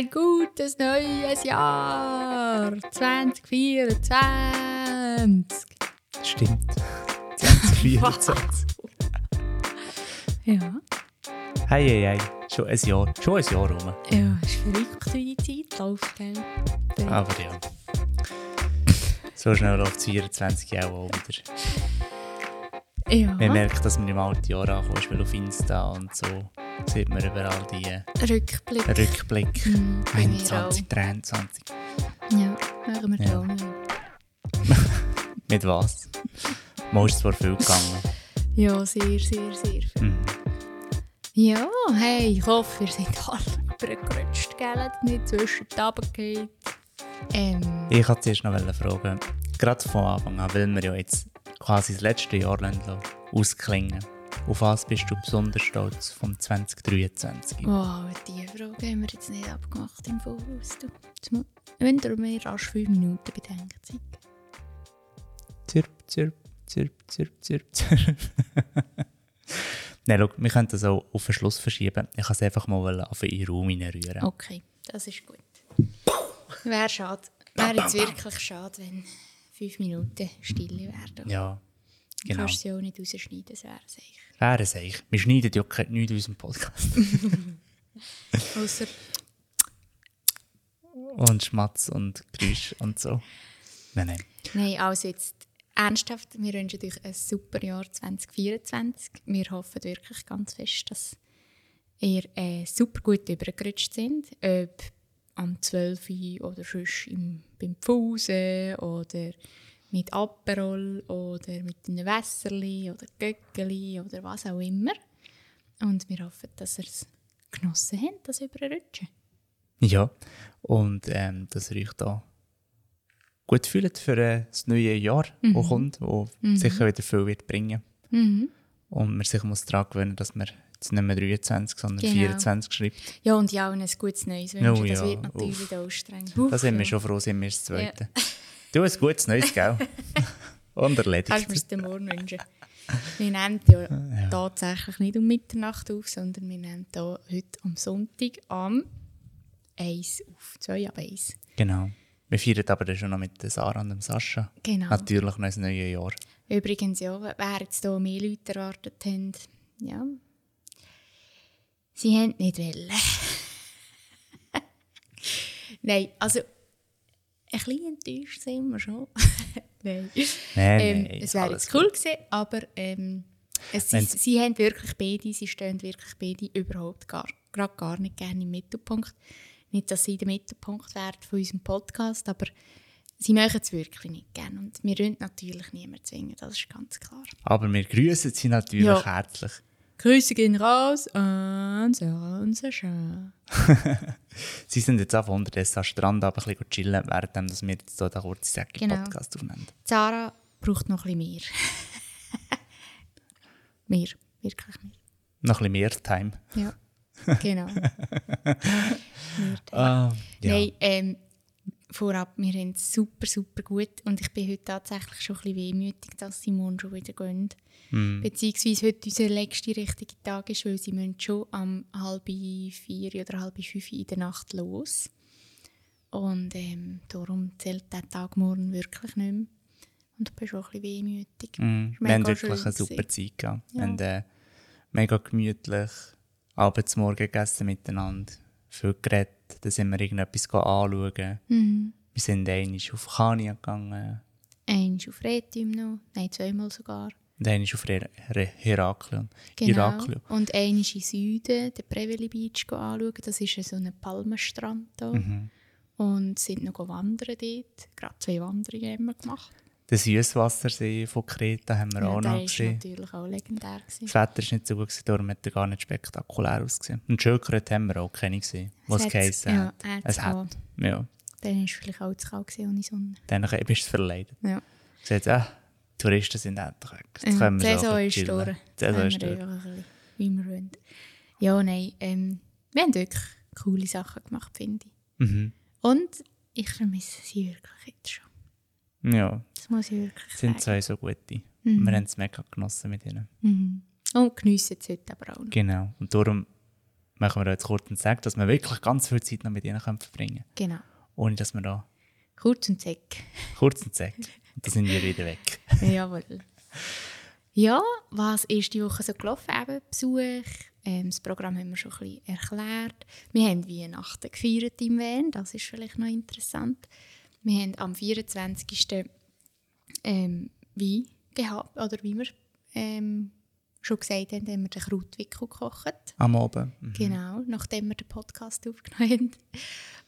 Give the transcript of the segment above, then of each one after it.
ein gutes neues Jahr 2024. Stimmt. 2024. Ja, Hey, hey, hey. Schon ein Jahr. Schon ein Jahr rum. ja, ist verrückt, wie die Zeit läuft, gell? Verrückt. Aber ja. So schnell läuft das 24 Jahre auch wieder. Ja, Man merkt, dass man im alten Jahr angekommen ist, weil auf Insta und so sieht man überall die äh, Rückblick. Rückblick. Mhm, bei mir 21, 23. Ja, machen wir Ja. Mit was? Mal ist zwar viel gegangen. Ja, sehr, sehr, sehr viel. Mhm. Ja, hey, ich hoffe, ihr seid alle übergerutscht, gell? Nicht zwischen die runtergeht. Ähm, Ich wollte zuerst noch fragen, gerade von Anfang an, weil wir ja jetzt quasi das letzte Jahr lassen ausklingen Auf was bist du besonders stolz vom 2023? wow, die Frage haben wir jetzt nicht abgemacht im Voraus. Du. Wenn ihr mehr als fünf Minuten Bedenkzeit. Zirp, zirp, zirp, zirp, zirp, zirp. Nein, schau, wir können das auch auf den Schluss verschieben. Ich kann es einfach mal auf den Raum hineinrühren. Okay, das ist gut. Wäre schade. Wäre jetzt wirklich schade, wenn fünf Minuten Stille werden. Ja, Du genau. kannst sie auch nicht rausschneiden, das wäre sicher. Wäre es eigentlich. Wir schneiden ja nichts in unserem Podcast. Außer und Schmatz und Geräusch und so. Nein, nein. Nein, also jetzt ernsthaft, wir wünschen euch ein super Jahr 2024. Wir hoffen wirklich ganz fest, dass ihr äh, super gut übergerutscht sind. Ob am 12 Uhr oder sonst im, beim Pfusen oder mit Aperol oder mit einem Wässerli oder Göckeli oder was auch immer. Und wir hoffen, dass ihr es genossen habt, das Überrutschen. Ja, und ähm, dass ihr euch da gut fühlt für äh, das neue Jahr, das kommt, das sicher wieder viel wird bringen. Mhm. Und man sich muss daran gewöhnen, dass man jetzt nicht mehr 23, sondern Genau. 24 schreibt. Ja, und ja, und ein gutes Neues wünschen, Oh das ja, wird natürlich uff. anstrengend. Da sind wir ja. schon froh, sind wir das Zweite. Du, ein gutes Neues, gell? und Kannst du mir erledigt. den morgen wünschen. Wir nehmen ja, tatsächlich nicht um Mitternacht auf, sondern wir nehmen hier heute am Sonntag am 1 auf. 2 ab 1. Genau. Wir feiern aber dann schon noch mit Sarah und dem Sascha. Genau. Natürlich noch ein neues Jahr. Übrigens, ja, wer jetzt hier mehr Leute erwartet haben, ja, sie haben nicht wollen. Nein, also ein bisschen enttäuscht sind wir schon. Nein. Nein, Ähm, nein, es wäre jetzt cool gewesen, aber ähm, es, sie, sie haben wirklich beide, sie stehen wirklich beide überhaupt gar, gerade gar nicht gerne im Mittelpunkt. Nicht, dass sie der Mittelpunkt werden von unserem Podcast, aber sie möchten es wirklich nicht gerne. Und wir wollen natürlich niemanden zwingen, das ist ganz klar. Aber wir grüßen sie natürlich Ja. herzlich. Grüße gehen raus an Sarah und Sascha. Sie sind jetzt einfach unterdessen am Strand aber ein bisschen chillen, während dass wir jetzt hier den kurzen Genau. Podcast aufnehmen. Sarah braucht noch ein bisschen mehr. mehr, wirklich mehr. Noch ein bisschen mehr Time. Ja, genau. Ah, ja. Nein, ähm, vorab, wir haben es super, super gut und ich bin heute tatsächlich schon ein bisschen wehmütig, dass sie morgen schon wieder gehen. Hm. Beziehungsweise heute unser letzter richtige Tag ist, weil sie müssen schon um halb vier oder halb fünf in der Nacht los. Und ähm, darum zählt der Tag morgen wirklich nicht mehr. Und ich bin schon ein bisschen wehmütig. Mm, wir haben wirklich eine super. Zeit gehabt. Ja. Wir haben äh, mega gemütlich abends morgen gegessen miteinander. Viel geredet. Dann sind wir irgendetwas anschauen. Mhm. Wir sind einmal auf Kania gegangen. Eins auf Retium noch, nein, zweimal sogar. Und einmal auf Her Her Heraklion. Genau. Heraklion. Und einmal im Süden, den Preveli Beach anschauen. Das ist so ein Palmenstrand da. Mhm. Und sind noch wandern dort. Gerade zwei Wanderungen haben wir gemacht. Den Süßwassersee von Kreta haben wir auch der noch gesehen. natürlich auch legendär. Gewesen. Das Wetter war nicht so gut, gewesen, darum hat er gar nicht spektakulär ausgesehen. Und Schökeret haben wir auch keine gesehen, was hat's- geheissen ja, hat. Es hat. gehabt. Ja, Dann war es vielleicht auch zu kalt ohne Sonne. dann bist du es verleidet. Ja. Gesagt, die Touristen sind endlich weg. Jetzt Ja, können wir so Saison ein ist durch. Die Saison Haben ist durch. einfach ein bisschen, wie wir wollen. Ja, nein, ähm, wir haben wirklich coole Sachen gemacht, finde ich. Mhm. Und ich vermisse sie wirklich jetzt schon. Ja, Das muss ich wirklich es sind zwei so gute. Mhm. Wir haben es mega genossen mit ihnen. Mhm. Und geniessen es heute aber auch noch. Genau. Und darum machen wir jetzt kurz und sagen, dass wir wirklich ganz viel Zeit noch mit ihnen können verbringen Genau. können. Ohne dass wir da Kurz und zack. kurz und sagen. Und dann sind wir wieder weg. Jawohl. Ja, was ist die Woche so gelaufen? Eben Besuch. Ähm, das Programm haben wir schon ein bisschen erklärt. Wir haben Weihnachten gefeiert im Van. Das ist vielleicht noch interessant. Wir haben am 24. Ähm, Wein gehabt. Oder wie wir ähm, schon gesagt haben, haben wir den Krautwickel gekocht. Am Abend. Mhm. Genau, nachdem wir den Podcast aufgenommen haben.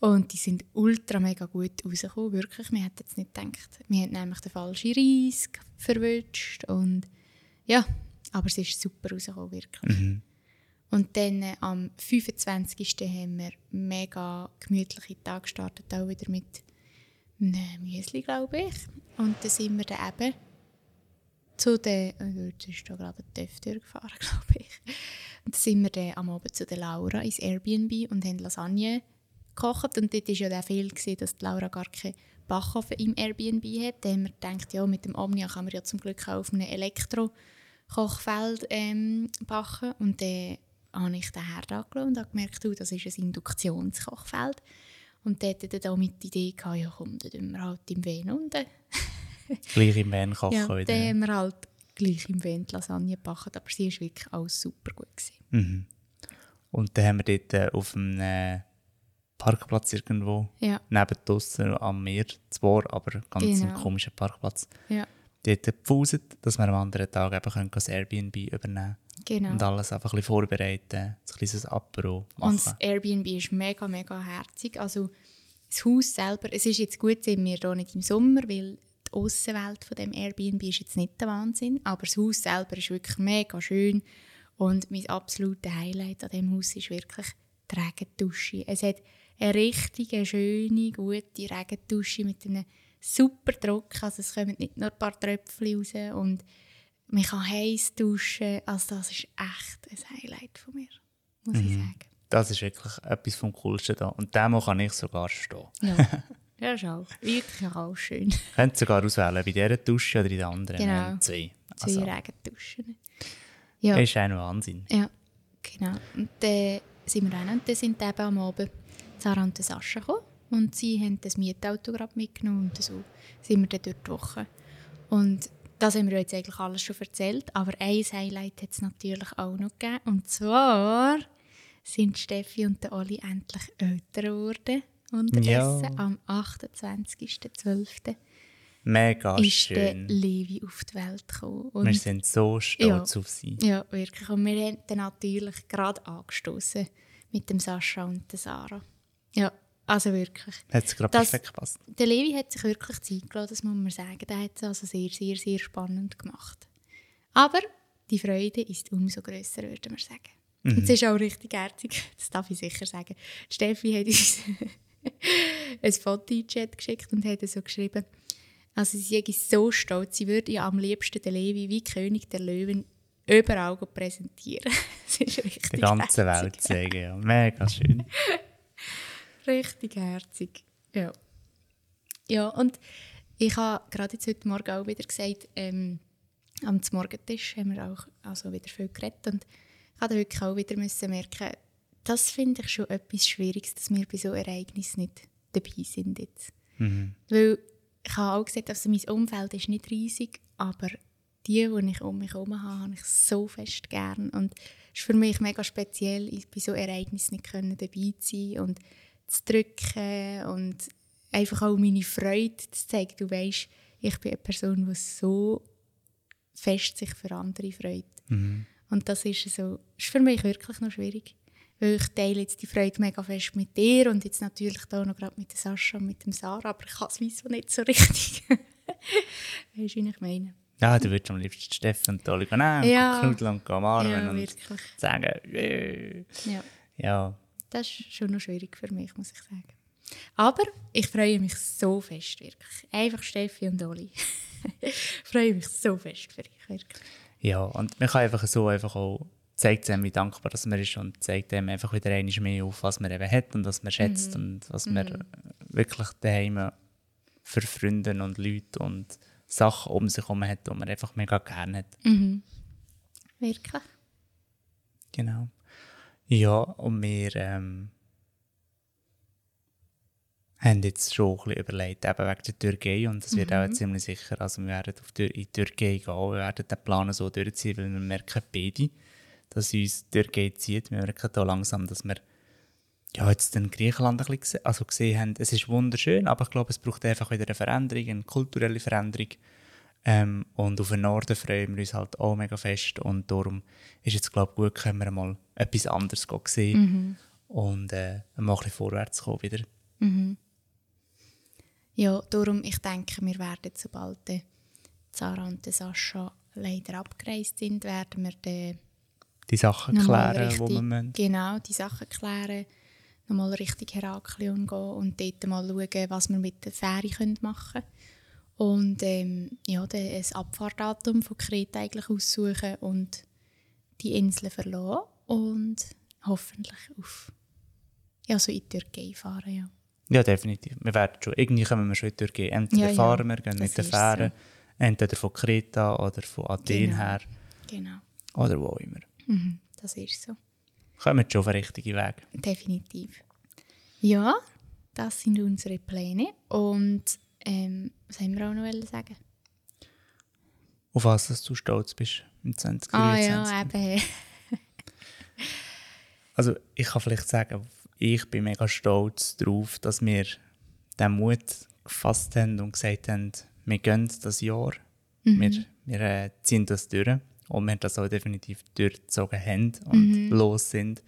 Und die sind ultra mega gut rausgekommen, wirklich. Wir hätten jetzt nicht gedacht. Wir haben nämlich den falschen Reis verwünscht und ja, aber es ist super rausgekommen, wirklich. Mhm. Und dann äh, am 25. haben wir mega gemütliche Tag gestartet, auch wieder mit einem Müsli, glaube ich. Und dann sind wir dann eben zu den, äh, da ist da gerade ein TÜV durchgefahren, glaube ich. Und dann sind wir dann am Abend zu der Laura ins Airbnb und haben Lasagne gekocht. Und dort war ja der Fehler, dass die Laura gar keinen Backofen im Airbnb hat. Da haben wir gedacht, ja, mit dem Omnia kann man ja zum Glück auch auf einem Elektro-Kochfeld ähm, backen. Und dann habe ich den Herd angeschaut und habe gemerkt, du, das ist ein Induktionskochfeld. Und dort hatte dann mit die Idee, gehabt, ja komm, dann tun wir halt im Ven unten. Gleich im Van kochen Ja, dann haben wir halt gleich im die Lasagne gebacken, aber sie war wirklich alles super gut. Gewesen. Mhm. Und dann haben wir dort äh, auf einem äh, Parkplatz irgendwo, Ja, neben draussen am Meer, zwar, aber ganz Genau. komischer Parkplatz, ja, dort gepfuset, dass wir am anderen Tag eben können das Airbnb übernehmen genau. und alles einfach ein bisschen vorbereiten, ein kleines Apero machen. Und das Airbnb ist mega, mega herzig. Also das Haus selber, es ist jetzt gut, sind wir hier nicht im Sommer, weil die Aussenwelt von dem Airbnb ist jetzt nicht der Wahnsinn, aber das Haus selber ist wirklich mega schön und mein absolutes Highlight an dem Haus ist wirklich die Regendusche. Es hat eine richtige, schöne, gute Regendusche mit einem super Druck, also es kommen nicht nur ein paar Tröpfchen raus und man kann heiß duschen, also das ist echt ein Highlight von mir, muss ich sagen. Das ist wirklich etwas vom Coolsten da. Und dem kann ich sogar stehen. Ja, ja ist auch wirklich auch schön. Könnt sogar auswählen, bei dieser Dusche oder in der anderen. Genau. Zwei. Zwei Also, Regenduschen. Ja, das ist ein Wahnsinn. ja, genau. Und dann sind wir auch und dann sind eben am Abend Sarah und Sascha gekommen. Und sie haben das Mietauto gerade mitgenommen und so sind wir dann dort die Woche. Und das haben wir jetzt eigentlich alles schon erzählt, aber ein Highlight hat es natürlich auch noch gegeben. Und zwar sind Steffi und der Oli endlich älter geworden. Unterdessen Ja. am 28.12. Mega ist der schön. Levi auf die Welt gekommen. Und Wir sind so stolz auf sie. ja, wirklich. Und wir haben dann natürlich gerade angestoßen mit dem Sascha und der Sarah. Ja, also wirklich. Hat es gerade perfekt gepasst. Der Levi hat sich wirklich Zeit gelassen, das muss man sagen. Der hat es also sehr, sehr, sehr spannend gemacht. Aber die Freude ist umso grösser, würde man sagen. Und es ist auch richtig herzig, das darf ich sicher sagen. Die Steffi hat uns ein Foto in Chat geschickt und hat so geschrieben, also sie ist so stolz, sie würde ja am liebsten den Levi wie König der Löwen überall präsentieren. das ist richtig Die ganze herzig. Welt zeigen. Ja. Mega schön. Richtig herzig. Ja. Ja, und ich habe gerade jetzt heute Morgen auch wieder gesagt, ähm, am Morgentisch haben wir auch also wieder viel geredet und ich habe wirklich auch wieder müssen merken, das finde ich schon etwas Schwieriges, dass wir bei so Ereignissen nicht dabei sind jetzt. Mhm. Weil ich habe auch gesagt, also mein Umfeld ist nicht riesig, aber die, die ich um mich herum habe, habe ich so fest gern. Und es ist für mich mega speziell, bei so Ereignissen nicht können dabei zu sein und zu drücken und einfach auch meine Freude zu zeigen. Du weißt, ich bin eine Person, die so fest sich für andere freut. Mhm. Und das ist, so, ist für mich wirklich noch schwierig. Weil ich teile jetzt die Freude mega fest mit dir und jetzt natürlich da noch gerade mit Sascha und mit dem Sarah, aber ich kann es wieso nicht so richtig. weißt du, wie ich meine? Ja, du würdest am liebsten Steffen und Dolly nehmen, Ja. knuddeln und umarmen ja, und sagen, yeah. Ja. ja, Das ist schon noch schwierig für mich, muss ich sagen. Aber ich freue mich so fest, wirklich. Einfach Steffi und Oli. ich freue mich so fest für dich, wirklich. ja. Und man kann einfach so einfach auch zeigt einem, wie dankbar dass man ist und zeigt einem einfach wieder einmal mehr auf, was man eben hat und was man schätzt und was man wirklich daheim für Freunde und Leute und Sachen um sich herum hat, die man einfach mega gerne hat. Mhm. Wirklich? Genau. Ja, und wir ähm, haben jetzt schon ein bisschen überlegt, eben wegen der Türkei, und es wird auch ziemlich sicher, also wir werden auf die, in die Türkei gehen, wir werden den Plan so durchziehen, weil wir merken beide, dass uns die Türkei zieht. Wir merken da langsam, dass wir ja, jetzt in Griechenland ein bisschen also gesehen haben, es ist wunderschön, aber ich glaube, es braucht einfach wieder eine Veränderung, eine kulturelle Veränderung. Ähm, und auf den Norden freuen wir uns halt auch mega fest. Und darum ist jetzt, glaube ich, gut, können wir mal etwas anderes sehen Mhm. und äh, mal ein bisschen vorwärts kommen wieder. Ja, darum, ich denke, wir werden, sobald die Sarah und Sascha leider abgereist sind, werden wir dann Die Sachen klären, richtig, wir müssen. Genau, die Sachen klären, nochmal richtig Heraklion gehen und dort mal schauen, was wir mit der Fähre machen können. Und ähm, ja, dann ein Abfahrtdatum von Kreta eigentlich aussuchen und die Inseln verlassen und hoffentlich auf ja, so in die Türkei fahren, ja. Ja, definitiv. Wir werden schon, irgendwie kommen wir schon in die Türkei. Entweder Ja, fahren wir, gehen das mit der Fähre, entweder von Kreta oder von Athen Genau. her Genau, oder wo immer. mhm, das ist so. Kommen wir schon auf den richtigen Weg. Definitiv. Ja, das sind unsere Pläne. Und ähm, was haben wir auch noch sagen? Auf was dass du stolz bist im 2023. Ah ja, eben. Also ich kann vielleicht sagen, ich bin mega stolz darauf, dass wir den Mut gefasst haben und gesagt haben, wir gehen das Jahr, wir, wir äh, ziehen das durch und wir das auch definitiv durchgezogen haben und los sind.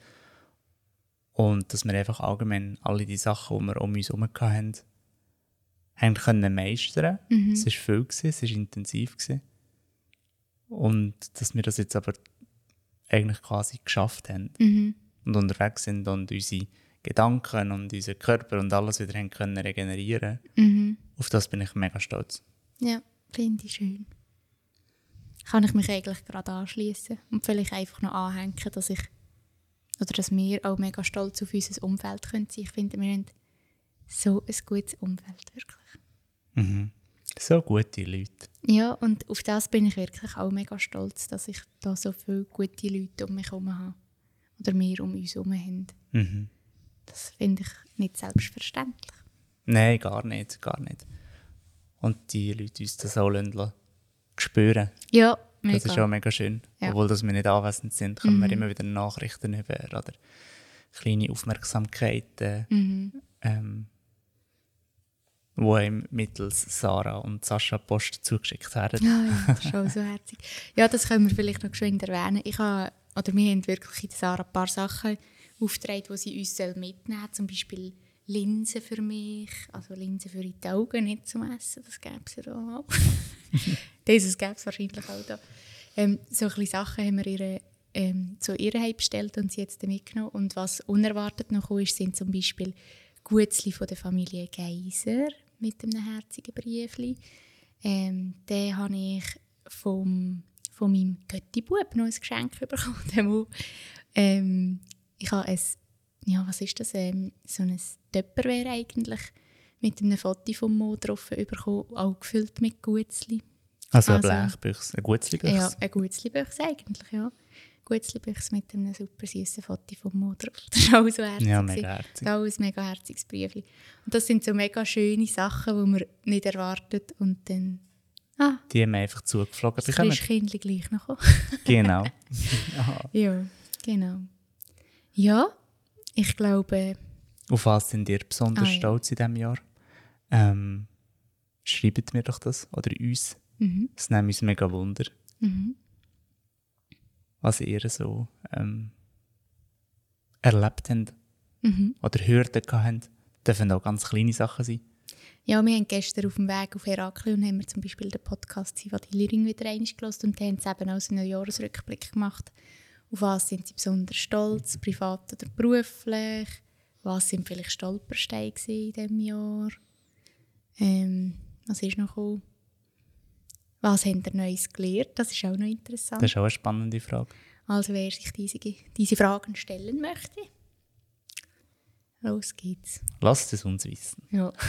Und dass wir einfach allgemein alle die Sachen, die wir um uns herum hatten, haben können meistern. Es war viel, gewesen, es war intensiv. Gewesen. Und dass wir das jetzt aber eigentlich quasi geschafft haben Mhm. und unterwegs sind und unsere Gedanken und unseren Körper und alles wieder haben können regenerieren Mhm. Auf das bin ich mega stolz. Ja, finde ich schön. Kann ich mich eigentlich gerade anschließen und vielleicht einfach noch anhängen, dass ich oder dass wir auch mega stolz auf unser Umfeld können sein. Ich finde, wir haben so ein gutes Umfeld, wirklich. So gute Leute. Ja, und auf das bin ich wirklich auch mega stolz, dass ich da so viele gute Leute um mich herum habe. Oder wir um uns herum haben. Mhm. Das finde ich nicht selbstverständlich. Nein, gar nicht, gar nicht. Und die Leute uns das auch lassen, spüren. Ja, mega. Das ist auch mega schön. Ja. Mhm. Obwohl dass wir nicht anwesend sind, können wir immer wieder Nachrichten über oder kleine Aufmerksamkeiten, Mhm. ähm, wo ihm mittels Sarah und Sascha Post zugeschickt werden. Ja, ja, das ist auch so herzig. Ja, das können wir vielleicht noch geschwind erwähnen. Ich habe, oder wir haben wirklich in der Sarah ein paar Sachen aufgetragen, die sie uns mitnehmen soll. Zum Beispiel Linsen für mich, also Linsen für die Augen, nicht zum Essen, das gäbe es ja auch. Dieses gäbe es wahrscheinlich auch da. Ähm, so ein Sachen haben wir ihr, ähm, zu ihr bestellt und sie jetzt mitgenommen. Und was unerwartet noch kam, ist, sind zum Beispiel Gutzli von der Familie Geiser mit einem herzigen Briefli. Ähm, den habe ich vom, von meinem Götti-Bub noch ein Geschenk bekommen. Ähm, ich habe ein, ja, was ist das, ähm, so ein Töpperware eigentlich, mit einem Foto vom Mo drauf bekommen, auch gefüllt mit Gutzli. Also eine Also- Blechbüchse, eine Gutzli-Büchse. Ja, ein Gutzli-Büchse eigentlich, ja. Gutzli-Büchse mit einem super süßen Foto vom Mo drauf. Das ist auch so herzig. Ja, mega herzig. Das ist auch ein mega herziges Briefli. Und das sind so mega schöne Sachen, die man nicht erwartet und dann... Ah, Die haben einfach zugeflogen das bekommen. Christkindli gleich noch. Genau. ja, genau. Ja, ich glaube... Auf was sind ihr besonders Ah, stolz in diesem Jahr? Ähm, schreibt mir doch das oder uns. Mhm. Es nimmt uns mega Wunder, Mhm. Was ihr so ähm, erlebt habt Mhm. oder Hürden gehabt habt. Dürfen auch ganz kleine Sachen sein. Ja, wir haben gestern auf dem Weg auf Heraklion haben wir zum Beispiel den Podcast «Siva Dillering» wieder gehört und haben sie eben auch so einen Jahresrückblick gemacht. Auf was sind sie besonders stolz, privat oder beruflich? Was sind vielleicht Stolpersteine in diesem Jahr? Ähm, was ist noch gekommen? Was haben ihr Neues gelernt? Das ist auch noch interessant. Das ist auch eine spannende Frage. Also wer sich diese, diese Fragen stellen möchte, los geht's. Lasst es uns wissen. Ja.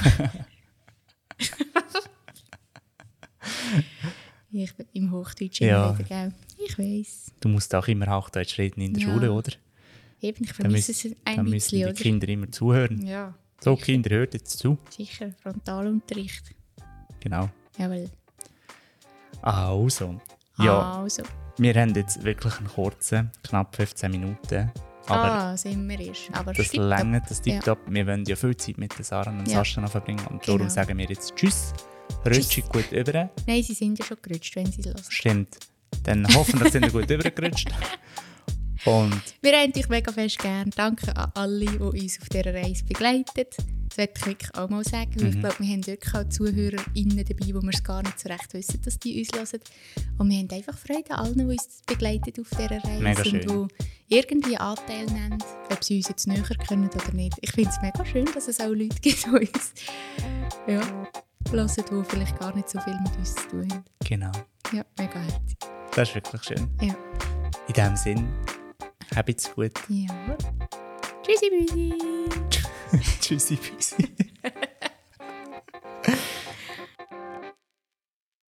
ich bin im Hochdeutschen Ja. wieder, gell? Ich weiß. Du musst auch immer Hochdeutsch reden in der Ja. Schule, oder? Eben, ich vermisse es ein dann bisschen, müssen die Kinder immer zuhören. Ja. So, sicher. Kinder, hört jetzt zu. Sicher, Frontalunterricht. Genau. Jawohl. Also. Ja. Also. Wir haben jetzt wirklich einen kurzen, knapp 15 Minuten. Aber ah, sind wir ist. Aber das längert, das tiptop. Ja. Wir wollen ja viel Zeit mit den Sarah und ja. Sascha verbringen. Und darum genau. sagen wir jetzt Tschüss. Rutschig gut über. Nein, sie sind ja schon gerutscht, wenn sie es hören. Stimmt. Dann hoffentlich sind sie gut übergerutscht. Und wir haben dich mega fest gern. Danke an alle, die uns auf dieser Reise begleiten. Das wollte ich wirklich auch mal sagen. Mhm. Ich glaube, wir haben wirklich auch ZuhörerInnen dabei, die wir es gar nicht so recht wissen, dass die uns hören. Und wir haben einfach Freude an allen, die uns begleiten auf dieser Reise. Mega schön. Und die irgendwie Anteil nehmen, ob sie uns jetzt näher können oder nicht. Ich finde es mega schön, dass es auch Leute gibt, die uns ja, hören, die vielleicht gar nicht so viel mit uns zu tun haben. Genau. Ja, mega herzig. Das ist wirklich schön. Ja. In diesem Sinn, habt's gut. Ja. Tschüssi, Büsi. Tschüssi, Büchsi.